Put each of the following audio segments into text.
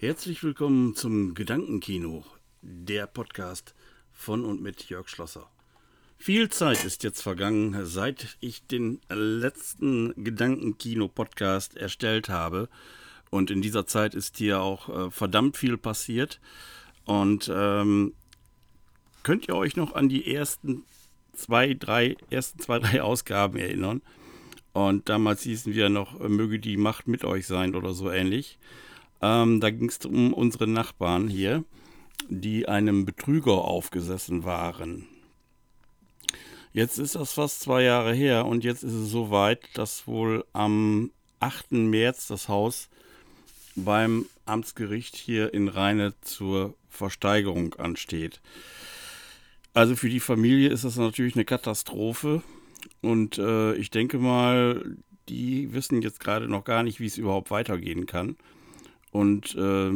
Herzlich willkommen zum Gedankenkino, der Podcast von und mit Jörg Schlosser. Viel Zeit ist jetzt vergangen, seit ich den letzten Gedankenkino-Podcast erstellt habe. Und in dieser Zeit ist hier auch äh, verdammt viel passiert. Und ähm, könnt ihr euch noch an die ersten zwei, drei, ersten zwei, drei Ausgaben erinnern? Und damals hießen wir noch, äh, möge die Macht mit euch sein oder so ähnlich. Ähm, da ging es um unsere Nachbarn hier, die einem Betrüger aufgesessen waren. Jetzt ist das fast zwei Jahre her und jetzt ist es soweit, dass wohl am 8. März das Haus beim Amtsgericht hier in Rheine zur Versteigerung ansteht. Also für die Familie ist das natürlich eine Katastrophe und äh, ich denke mal, die wissen jetzt gerade noch gar nicht, wie es überhaupt weitergehen kann. Und äh,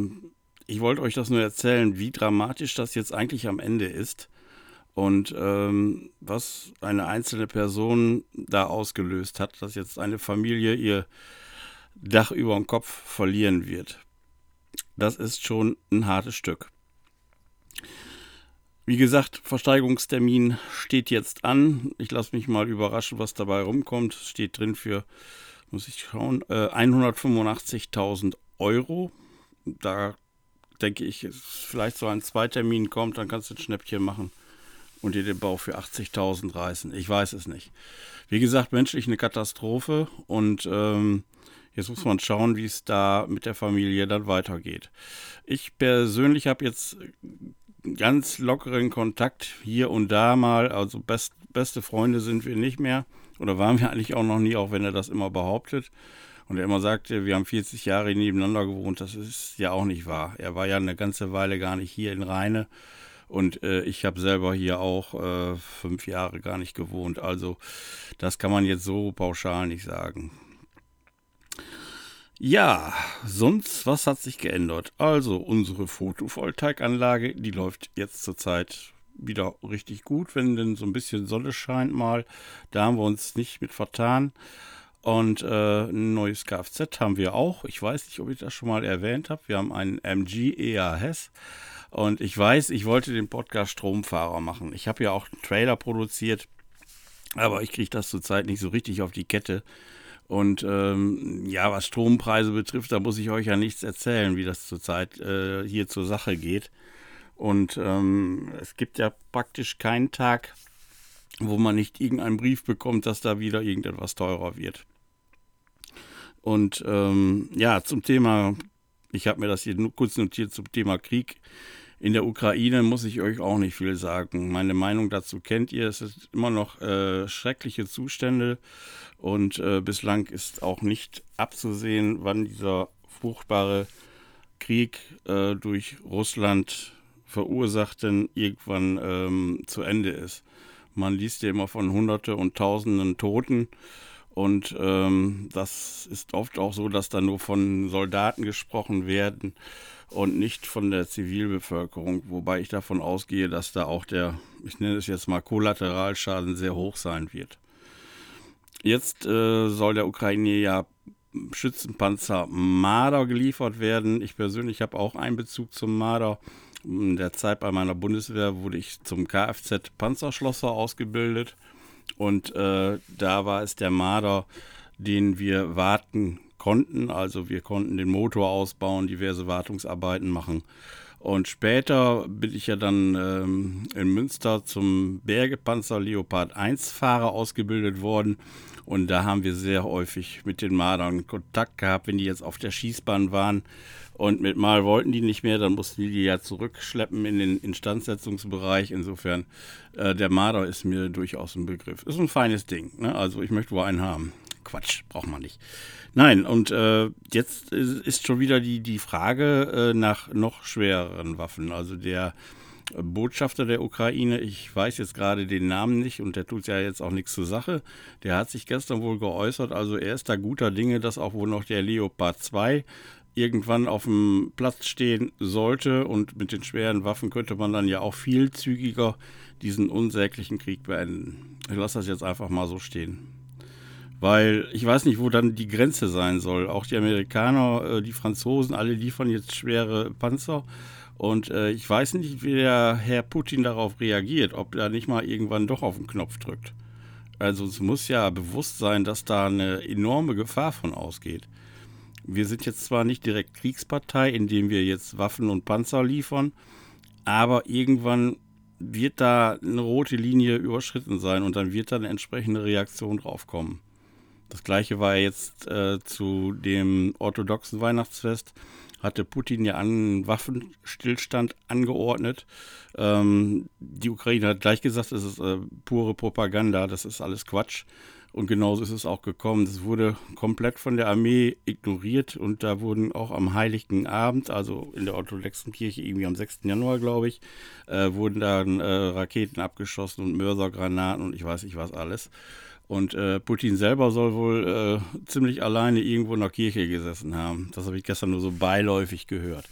ich wollte euch das nur erzählen, wie dramatisch das jetzt eigentlich am Ende ist und ähm, was eine einzelne Person da ausgelöst hat, dass jetzt eine Familie ihr Dach über dem Kopf verlieren wird. Das ist schon ein hartes Stück. Wie gesagt, Versteigerungstermin steht jetzt an. Ich lasse mich mal überraschen, was dabei rumkommt. Steht drin für, muss ich schauen, äh, 185.000 Euro. Da denke ich, vielleicht so ein Zweitermin kommt, dann kannst du ein Schnäppchen machen und dir den Bau für 80.000 reißen. Ich weiß es nicht. Wie gesagt, menschlich eine Katastrophe und ähm, jetzt muss man schauen, wie es da mit der Familie dann weitergeht. Ich persönlich habe jetzt ganz lockeren Kontakt hier und da mal, also best, beste Freunde sind wir nicht mehr oder waren wir eigentlich auch noch nie, auch wenn er das immer behauptet. Und er immer sagte, wir haben 40 Jahre nebeneinander gewohnt, das ist ja auch nicht wahr. Er war ja eine ganze Weile gar nicht hier in Rheine und äh, ich habe selber hier auch äh, fünf Jahre gar nicht gewohnt. Also das kann man jetzt so pauschal nicht sagen. Ja, sonst, was hat sich geändert? Also unsere Photovoltaikanlage, die läuft jetzt zurzeit wieder richtig gut, wenn denn so ein bisschen Sonne scheint mal. Da haben wir uns nicht mit vertan. Und äh, ein neues Kfz haben wir auch. Ich weiß nicht, ob ich das schon mal erwähnt habe. Wir haben einen MG EAS. Und ich weiß, ich wollte den Podcast Stromfahrer machen. Ich habe ja auch einen Trailer produziert, aber ich kriege das zurzeit nicht so richtig auf die Kette. Und ähm, ja, was Strompreise betrifft, da muss ich euch ja nichts erzählen, wie das zurzeit äh, hier zur Sache geht. Und ähm, es gibt ja praktisch keinen Tag, wo man nicht irgendeinen Brief bekommt, dass da wieder irgendetwas teurer wird. Und ähm, ja, zum Thema, ich habe mir das hier nur kurz notiert zum Thema Krieg. In der Ukraine muss ich euch auch nicht viel sagen. Meine Meinung dazu kennt ihr. Es sind immer noch äh, schreckliche Zustände und äh, bislang ist auch nicht abzusehen, wann dieser furchtbare Krieg äh, durch Russland verursachten irgendwann ähm, zu Ende ist. Man liest ja immer von Hunderte und Tausenden Toten. Und ähm, das ist oft auch so, dass da nur von Soldaten gesprochen werden und nicht von der Zivilbevölkerung, wobei ich davon ausgehe, dass da auch der, ich nenne es jetzt mal Kollateralschaden sehr hoch sein wird. Jetzt äh, soll der Ukraine ja Schützenpanzer Marder geliefert werden. Ich persönlich habe auch einen Bezug zum Marder. In der Zeit bei meiner Bundeswehr wurde ich zum Kfz Panzerschlosser ausgebildet und äh, da war es der Marder, den wir warten konnten. Also wir konnten den Motor ausbauen, diverse Wartungsarbeiten machen. Und später bin ich ja dann ähm, in Münster zum Bergepanzer Leopard 1 Fahrer ausgebildet worden. Und da haben wir sehr häufig mit den Mardern Kontakt gehabt, wenn die jetzt auf der Schießbahn waren. Und mit Mal wollten die nicht mehr, dann mussten die die ja zurückschleppen in den Instandsetzungsbereich. Insofern, äh, der Marder ist mir durchaus ein Begriff. Ist ein feines Ding. Ne? Also ich möchte wohl einen haben. Quatsch, braucht man nicht. Nein, und äh, jetzt ist schon wieder die, die Frage äh, nach noch schwereren Waffen. Also der Botschafter der Ukraine, ich weiß jetzt gerade den Namen nicht und der tut ja jetzt auch nichts zur Sache, der hat sich gestern wohl geäußert, also er ist da guter Dinge, dass auch wohl noch der Leopard 2 irgendwann auf dem Platz stehen sollte und mit den schweren Waffen könnte man dann ja auch viel zügiger diesen unsäglichen Krieg beenden. Ich lasse das jetzt einfach mal so stehen. Weil ich weiß nicht, wo dann die Grenze sein soll. Auch die Amerikaner, äh, die Franzosen, alle liefern jetzt schwere Panzer. Und äh, ich weiß nicht, wie der Herr Putin darauf reagiert, ob er nicht mal irgendwann doch auf den Knopf drückt. Also es muss ja bewusst sein, dass da eine enorme Gefahr von ausgeht. Wir sind jetzt zwar nicht direkt Kriegspartei, indem wir jetzt Waffen und Panzer liefern, aber irgendwann wird da eine rote Linie überschritten sein und dann wird da eine entsprechende Reaktion drauf kommen. Das gleiche war jetzt äh, zu dem orthodoxen Weihnachtsfest hatte Putin ja einen Waffenstillstand angeordnet. Ähm, die Ukraine hat gleich gesagt, es ist äh, pure Propaganda, das ist alles Quatsch. Und genauso ist es auch gekommen. Es wurde komplett von der Armee ignoriert und da wurden auch am Heiligen Abend, also in der orthodoxen Kirche irgendwie am 6. Januar, glaube ich, äh, wurden dann äh, Raketen abgeschossen und Mörsergranaten und ich weiß nicht was alles. Und äh, Putin selber soll wohl äh, ziemlich alleine irgendwo in der Kirche gesessen haben. Das habe ich gestern nur so beiläufig gehört.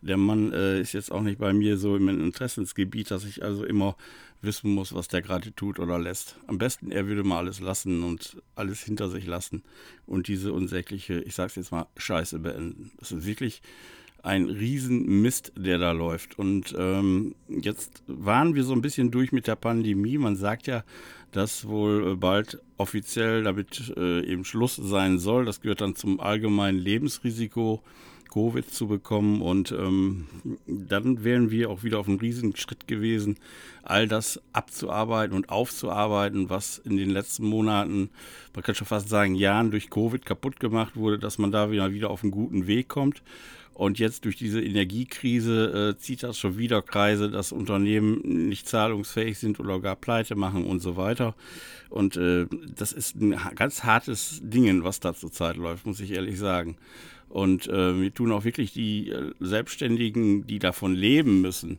Der Mann äh, ist jetzt auch nicht bei mir so im Interessensgebiet, dass ich also immer wissen muss, was der gerade tut oder lässt. Am besten, er würde mal alles lassen und alles hinter sich lassen und diese unsägliche, ich sag's jetzt mal, Scheiße beenden. Das ist wirklich ein Riesenmist, der da läuft. Und ähm, jetzt waren wir so ein bisschen durch mit der Pandemie. Man sagt ja, dass wohl bald offiziell damit äh, eben Schluss sein soll. Das gehört dann zum allgemeinen Lebensrisiko Covid zu bekommen. Und ähm, dann wären wir auch wieder auf einem riesigen Schritt gewesen, all das abzuarbeiten und aufzuarbeiten, was in den letzten Monaten, man kann schon fast sagen, Jahren durch Covid kaputt gemacht wurde, dass man da wieder, wieder auf einen guten Weg kommt. Und jetzt durch diese Energiekrise äh, zieht das schon wieder Kreise, dass Unternehmen nicht zahlungsfähig sind oder gar pleite machen und so weiter. Und äh, das ist ein ganz hartes Ding, was da zurzeit läuft, muss ich ehrlich sagen. Und äh, mir tun auch wirklich die äh, Selbstständigen, die davon leben müssen,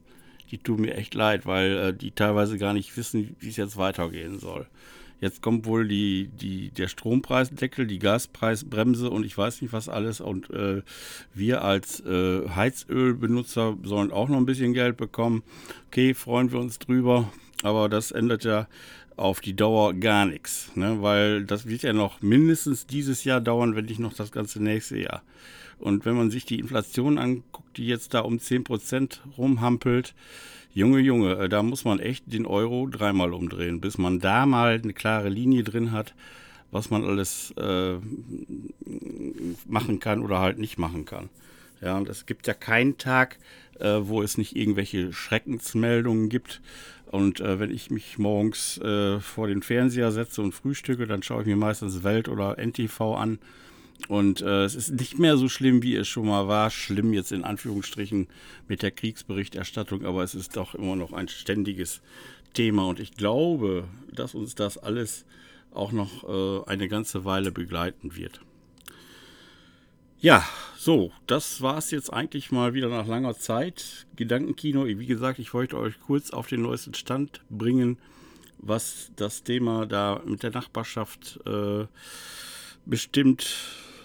die tun mir echt leid, weil äh, die teilweise gar nicht wissen, wie es jetzt weitergehen soll. Jetzt kommt wohl die, die, der Strompreisdeckel, die Gaspreisbremse und ich weiß nicht was alles. Und äh, wir als äh, Heizölbenutzer sollen auch noch ein bisschen Geld bekommen. Okay, freuen wir uns drüber. Aber das ändert ja auf die Dauer gar nichts, ne? weil das wird ja noch mindestens dieses Jahr dauern, wenn nicht noch das ganze nächste Jahr. Und wenn man sich die Inflation anguckt, die jetzt da um 10% rumhampelt, Junge, Junge, äh, da muss man echt den Euro dreimal umdrehen, bis man da mal eine klare Linie drin hat, was man alles äh, machen kann oder halt nicht machen kann. Ja, und es gibt ja keinen Tag, äh, wo es nicht irgendwelche Schreckensmeldungen gibt. Und äh, wenn ich mich morgens äh, vor den Fernseher setze und frühstücke, dann schaue ich mir meistens Welt oder NTV an und äh, es ist nicht mehr so schlimm, wie es schon mal war. Schlimm jetzt in Anführungsstrichen mit der Kriegsberichterstattung, aber es ist doch immer noch ein ständiges Thema. Und ich glaube, dass uns das alles auch noch äh, eine ganze Weile begleiten wird. Ja, so, das war es jetzt eigentlich mal wieder nach langer Zeit. Gedankenkino, wie gesagt, ich wollte euch kurz auf den neuesten Stand bringen, was das Thema da mit der Nachbarschaft äh, bestimmt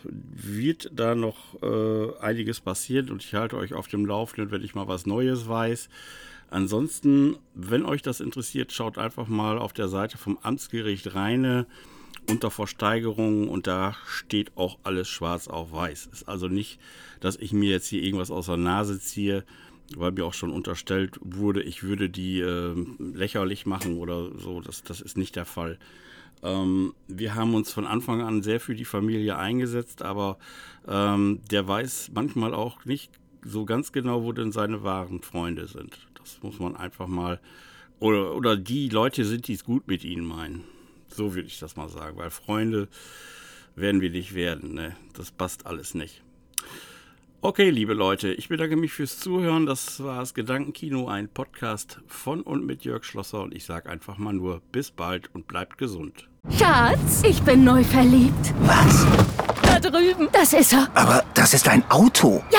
wird da noch äh, einiges passieren und ich halte euch auf dem Laufenden, wenn ich mal was Neues weiß. Ansonsten, wenn euch das interessiert, schaut einfach mal auf der Seite vom Amtsgericht Rheine unter Versteigerungen und da steht auch alles schwarz auf weiß. Ist also nicht, dass ich mir jetzt hier irgendwas aus der Nase ziehe, weil mir auch schon unterstellt wurde, ich würde die äh, lächerlich machen oder so. Das, das ist nicht der Fall. Ähm, wir haben uns von Anfang an sehr für die Familie eingesetzt, aber ähm, der weiß manchmal auch nicht so ganz genau, wo denn seine wahren Freunde sind. Das muss man einfach mal. Oder, oder die Leute sind, die es gut mit ihnen meinen. So würde ich das mal sagen, weil Freunde werden wir nicht werden. Ne? Das passt alles nicht. Okay, liebe Leute, ich bedanke mich fürs Zuhören. Das war das Gedankenkino, ein Podcast von und mit Jörg Schlosser. Und ich sage einfach mal nur bis bald und bleibt gesund. Schatz, ich bin neu verliebt. Was? Da drüben. Das ist er. Aber das ist ein Auto. Ja,